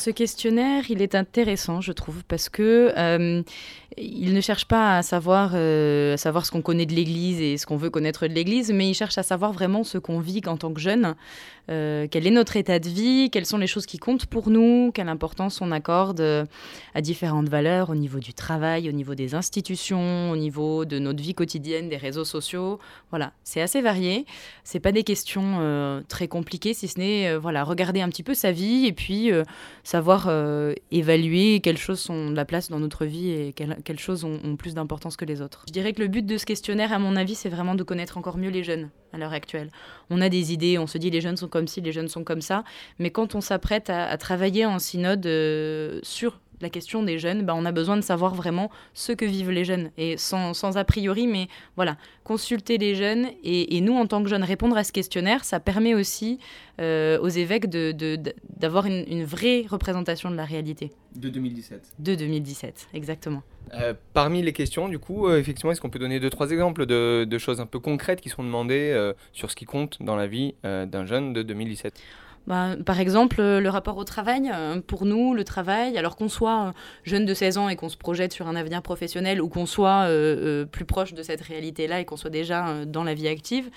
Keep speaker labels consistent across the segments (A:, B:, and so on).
A: Ce questionnaire, il est intéressant, je trouve, parce que euh, il ne cherche pas à savoir, euh, à savoir ce qu'on connaît de l'Église et ce qu'on veut connaître de l'Église, mais il cherche à savoir vraiment ce qu'on vit en tant que jeune, euh, quel est notre état de vie, quelles sont les choses qui comptent pour nous, quelle importance on accorde à différentes valeurs au niveau du travail, au niveau des institutions, au niveau de notre vie quotidienne, des réseaux sociaux. Voilà, c'est assez varié. C'est pas des questions très compliquées, si ce n'est voilà regarder un petit peu sa vie et puis savoir euh, évaluer quelles choses sont de la place dans notre vie et quelles, choses ont, plus d'importance que les autres. Je dirais que le but de ce questionnaire, à mon avis, c'est vraiment de connaître encore mieux les jeunes à l'heure actuelle. On a des idées, on se dit les jeunes sont comme ci, les jeunes sont comme ça, mais quand on s'apprête à, travailler en synode euh, sur la question des jeunes, bah, on a besoin de savoir vraiment ce que vivent les jeunes. Et sans, sans a priori, mais voilà, consulter les jeunes et, nous, en tant que jeunes, répondre à ce questionnaire, ça permet aussi euh, aux évêques d'avoir de, une, vraie représentation de la réalité.
B: De 2017.
A: De 2017, exactement.
B: Euh, parmi les questions, du coup, euh, effectivement, est-ce qu'on peut donner deux, trois exemples de, de, choses un peu concrètes qui sont demandées sur ce qui compte dans la vie d'un jeune de 2017
A: bah, par exemple, le rapport au travail, euh, pour nous, le travail, alors qu'on soit euh, jeune de 16 ans et qu'on se projette sur un avenir professionnel ou qu'on soit euh, plus proche de cette réalité-là et qu'on soit déjà dans la vie active,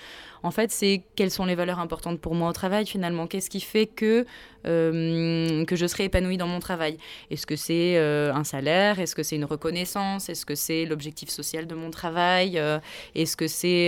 A: en fait, c'est quelles sont les valeurs importantes pour moi au travail finalement? Qu'est-ce qui fait que, euh, que je serai épanouie dans mon travail? Est-ce que c'est euh, un salaire? Est-ce que c'est une reconnaissance? Est-ce que c'est l'objectif social de mon travail? Euh, Est-ce que c'est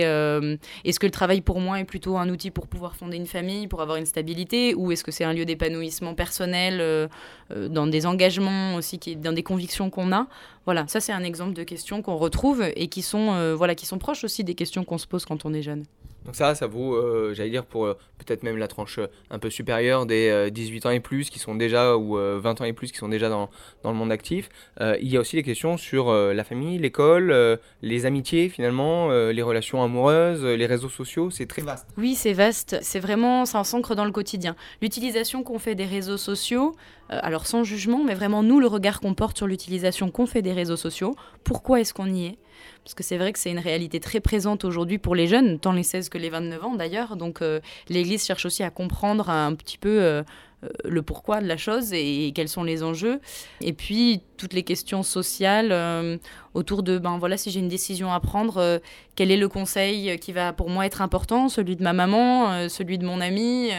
A: est-ce que le travail pour moi est plutôt un outil pour pouvoir fonder une famille, pour avoir une stabilité? Ou est-ce que c'est un lieu d'épanouissement personnel, dans des engagements aussi, dans des convictions qu'on a? Voilà, ça c'est un exemple de questions qu'on retrouve et qui sont, voilà, qui sont proches aussi des questions qu'on se pose quand on est jeune.
B: Donc ça, ça vaut, euh, j'allais dire, pour euh, peut-être même la tranche euh, un peu supérieure des 18 ans et plus qui sont déjà, ou 20 ans et plus qui sont déjà dans, dans le monde actif. il y a aussi les questions sur la famille, l'école, les amitiés finalement, les relations amoureuses, les réseaux sociaux, c'est très vaste.
A: Oui, c'est vaste, c'est vraiment, ça s'ancre dans le quotidien. L'utilisation qu'on fait des réseaux sociaux, alors sans jugement, mais vraiment nous, le regard qu'on porte sur l'utilisation qu'on fait des réseaux sociaux, pourquoi est-ce qu'on y est? Parce que c'est vrai que c'est une réalité très présente aujourd'hui pour les jeunes, tant les 16 que les 29 ans d'ailleurs. Donc euh, l'Église cherche aussi à comprendre un petit peu euh, euh, le pourquoi de la chose et, quels sont les enjeux. Et puis toutes les questions sociales autour de, ben voilà, si j'ai une décision à prendre, quel est le conseil qui va pour moi être important? Celui de ma maman, celui de mon ami,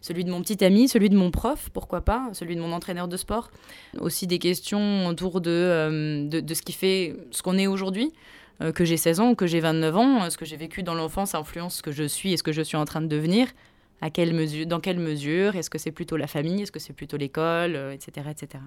A: celui de mon petit ami, celui de mon prof, pourquoi pas, celui de mon entraîneur de sport. Aussi des questions autour de, de, ce qui fait ce qu'on est aujourd'hui. Euh, que j'ai 16 ans que j'ai 29 ans, ce que j'ai vécu dans l'enfance influence ce que je suis et ce que je suis en train de devenir. Dans quelle mesure Est-ce que c'est plutôt la famille Est-ce que c'est plutôt l'école Etc. etc.